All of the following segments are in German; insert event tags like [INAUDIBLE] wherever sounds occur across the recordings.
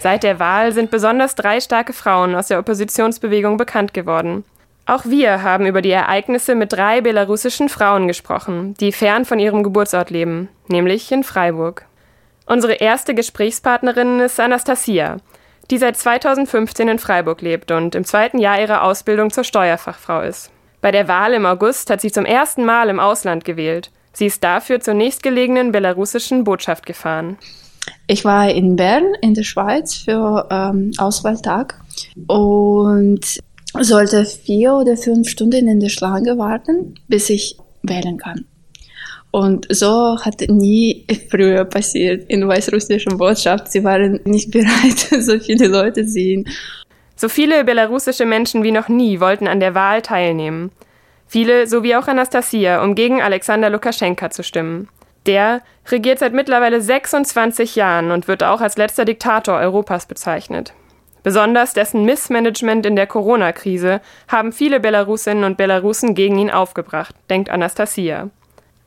Seit der Wahl sind besonders drei starke Frauen aus der Oppositionsbewegung bekannt geworden. Auch wir haben über die Ereignisse mit drei belarussischen Frauen gesprochen, die fern von ihrem Geburtsort leben, nämlich in Freiburg. Unsere erste Gesprächspartnerin ist Anastasia, die seit 2015 in Freiburg lebt und im zweiten Jahr ihrer Ausbildung zur Steuerfachfrau ist. Bei der Wahl im August hat sie zum ersten Mal im Ausland gewählt. Sie ist dafür zur nächstgelegenen belarussischen Botschaft gefahren. Ich war in Bern in der Schweiz für ähm, Auswahltag und sollte vier oder fünf Stunden in der Schlange warten, bis ich wählen kann. Und so hat nie früher passiert in weißrussischen Botschaft. Sie waren nicht bereit, [LAUGHS] so viele Leute sehen. So viele belarussische Menschen wie noch nie wollten an der Wahl teilnehmen. Viele, so wie auch Anastasia, um gegen Alexander Lukaschenka zu stimmen. Der regiert seit mittlerweile 26 Jahren und wird auch als letzter Diktator Europas bezeichnet. Besonders dessen Missmanagement in der Corona-Krise haben viele Belarusinnen und Belarusen gegen ihn aufgebracht, denkt Anastasia.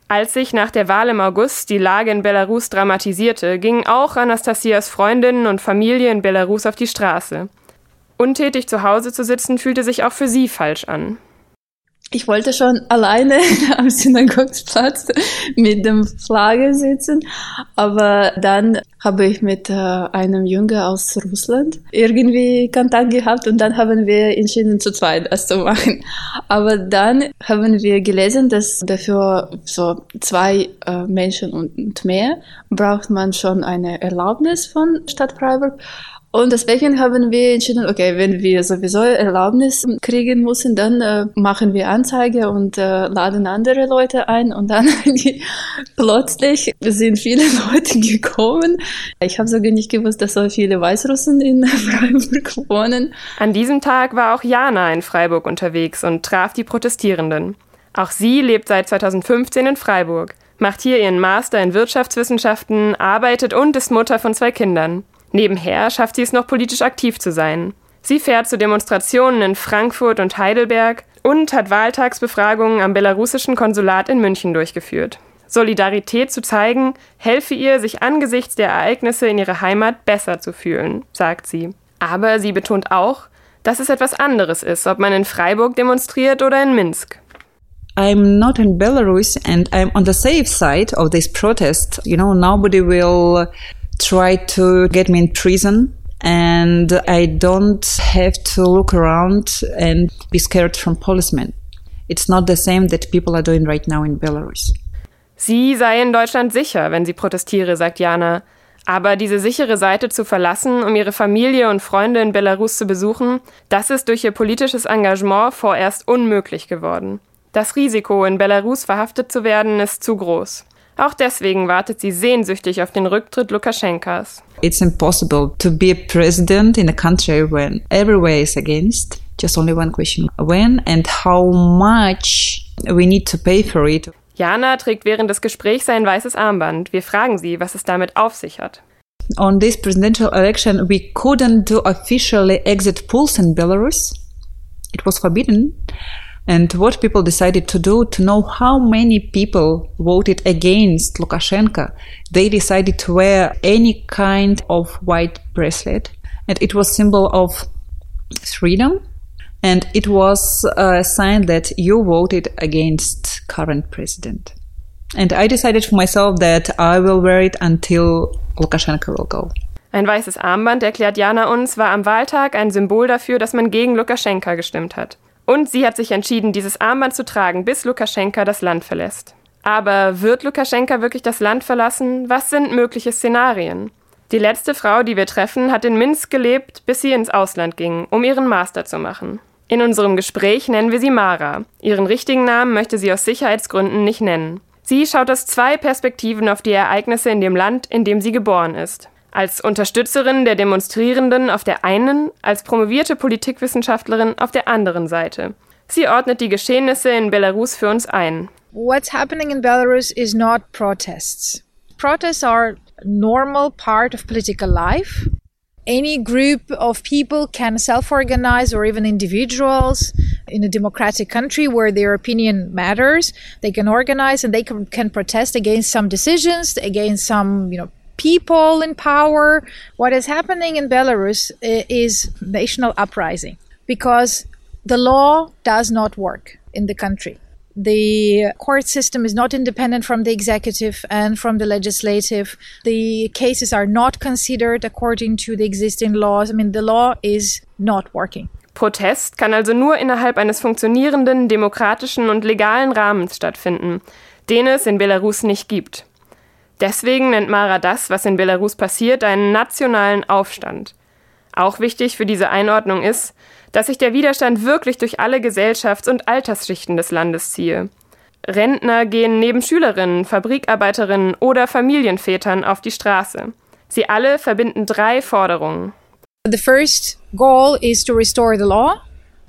Als sich nach der Wahl im August die Lage in Belarus dramatisierte, gingen auch Anastasias Freundinnen und Familie in Belarus auf die Straße. Untätig zu Hause zu sitzen fühlte sich auch für sie falsch an. Ich wollte schon alleine [LAUGHS] am Synagogsplatz mit dem Flagge sitzen, aber dann habe ich mit äh, einem Jungen aus Russland irgendwie Kontakt gehabt und dann haben wir entschieden, zu zweit das zu machen. Aber dann haben wir gelesen, dass dafür so zwei äh, Menschen und mehr braucht man schon eine Erlaubnis von Stadt Freiburg. Und deswegen haben wir entschieden, okay, wenn wir sowieso Erlaubnis kriegen müssen, dann äh, machen wir Anzeige und äh, laden andere Leute ein und dann [LAUGHS] plötzlich sind viele [LAUGHS] Leute gekommen. Ich habe sogar nicht gewusst, dass so viele Weißrussen in [LAUGHS] Freiburg wohnen. An diesem Tag war auch Jana in Freiburg unterwegs und traf die Protestierenden. Auch sie lebt seit 2015 in Freiburg, macht hier ihren Master in Wirtschaftswissenschaften, arbeitet und ist Mutter von zwei Kindern. Nebenher schafft sie es noch politisch aktiv zu sein. Sie fährt zu Demonstrationen in Frankfurt und Heidelberg und hat Wahltagsbefragungen am belarussischen Konsulat in München durchgeführt. Solidarität zu zeigen, helfe ihr, sich angesichts der Ereignisse in ihrer Heimat besser zu fühlen, sagt sie. Aber sie betont auch, dass es etwas anderes ist, ob man in Freiburg demonstriert oder in Minsk. I'm not in Belarus and I'm on the safe side of this protest. You know, nobody will tried to get me in prison and I don't have to look around and be scared from policemen. It's not the same that people are doing right now in Belarus. Sie sei in Deutschland sicher, wenn sie protestiere, sagt Jana. Aber diese sichere Seite zu verlassen, um ihre Familie und Freunde in Belarus zu besuchen, das ist durch ihr politisches Engagement vorerst unmöglich geworden. Das Risiko, in Belarus verhaftet zu werden, ist zu groß. Auch deswegen wartet sie sehnsüchtig auf den Rücktritt Lukaschenkas. It's impossible to be a president in a country when everywhere is against. Just only one question. When and how much we need to pay for it. Jana trägt während des Gesprächs ein weißes Armband. Wir fragen sie, was es damit auf sich hat. On this presidential election, we couldn't do officially exit polls in Belarus. It was forbidden. And what people decided to do to know how many people voted against Lukashenko, they decided to wear any kind of white bracelet. And it was symbol of freedom. And it was a sign that you voted against current president. And I decided for myself that I will wear it until Lukashenko will go. Ein weißes Armband, erklärt Jana uns, war am Wahltag ein Symbol dafür, dass man gegen Lukaschenka gestimmt hat. Und sie hat sich entschieden, dieses Armband zu tragen, bis Lukaschenka das Land verlässt. Aber wird Lukaschenka wirklich das Land verlassen? Was sind mögliche Szenarien? Die letzte Frau, die wir treffen, hat in Minsk gelebt, bis sie ins Ausland ging, um ihren Master zu machen. In unserem Gespräch nennen wir sie Mara. Ihren richtigen Namen möchte sie aus Sicherheitsgründen nicht nennen. Sie schaut aus zwei Perspektiven auf die Ereignisse in dem Land, in dem sie geboren ist. Als Unterstützerin der Demonstrierenden auf der einen, als promovierte Politikwissenschaftlerin auf der anderen Seite. Sie ordnet die Geschehnisse in Belarus für uns ein. What's happening in Belarus is not protests. Protests are normal part of political life. Any group of people can self organize, or even individuals in a democratic country where their opinion matters. They can organize and they can, can protest against some decisions, against some, you know, people in power. What is happening in Belarus uh, is national uprising because the law does not work in the country. The court system is not independent from the executive and from the legislative. The cases are not considered according to the existing laws. I mean, the law is not working. Protest kann also nur innerhalb eines funktionierenden, demokratischen und legalen Rahmens stattfinden, den es in Belarus nicht gibt. Deswegen nennt Mara das, was in Belarus passiert, einen nationalen Aufstand. Auch wichtig für diese Einordnung ist, dass sich der Widerstand wirklich durch alle Gesellschafts- und Altersschichten des Landes ziehe. Rentner gehen neben Schülerinnen, Fabrikarbeiterinnen oder Familienvätern auf die Straße. Sie alle verbinden drei Forderungen. The first goal is to restore the law.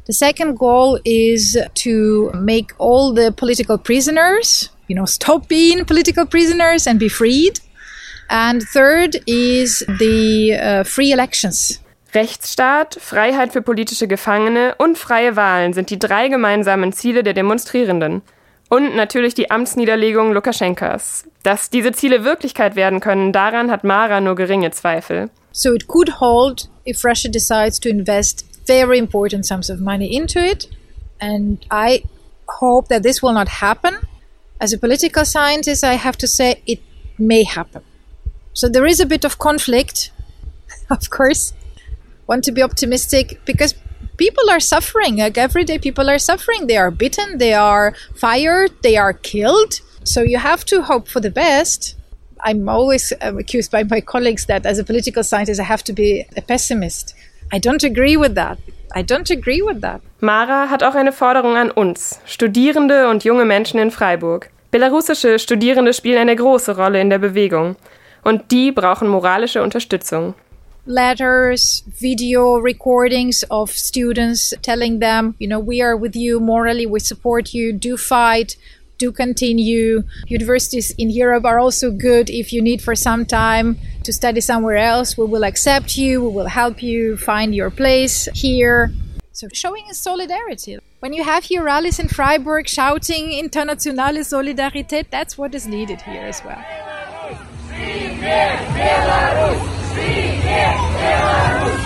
The second goal is to make all the political prisoners, you know, stop being political prisoners and be freed. And third is the uh, free elections. Rechtsstaat, Freiheit für politische Gefangene und freie Wahlen sind die drei gemeinsamen Ziele der Demonstrierenden. Und natürlich die Amtsniederlegung Lukaschenkas. Dass diese Ziele Wirklichkeit werden können, daran hat Mara nur geringe Zweifel. So it could hold if Russia decides to invest very important sums of money into it. And I hope that this will not happen. As a political scientist, I have to say it may happen. So there is a bit of conflict, [LAUGHS] of course. Want to be optimistic because people are suffering. Like every day, people are suffering. They are bitten, they are fired, they are killed. So you have to hope for the best. I'm always um, accused by my colleagues that as a political scientist, I have to be a pessimist. I don't agree with that. I don't agree with that. Mara hat auch eine Forderung an uns, Studierende und junge Menschen in Freiburg. Belarussische Studierende spielen eine große Rolle in der Bewegung. Und die brauchen moralische Unterstützung. letters, video recordings of students telling them, you know, we are with you morally, we support you, do fight, do continue. Universities in Europe are also good if you need for some time to study somewhere else. We will accept you, we will help you find your place here. So showing solidarity. When you have here rallies in Freiburg shouting internationale Solidarität, that's what is needed here as well. Belarus! Belarus!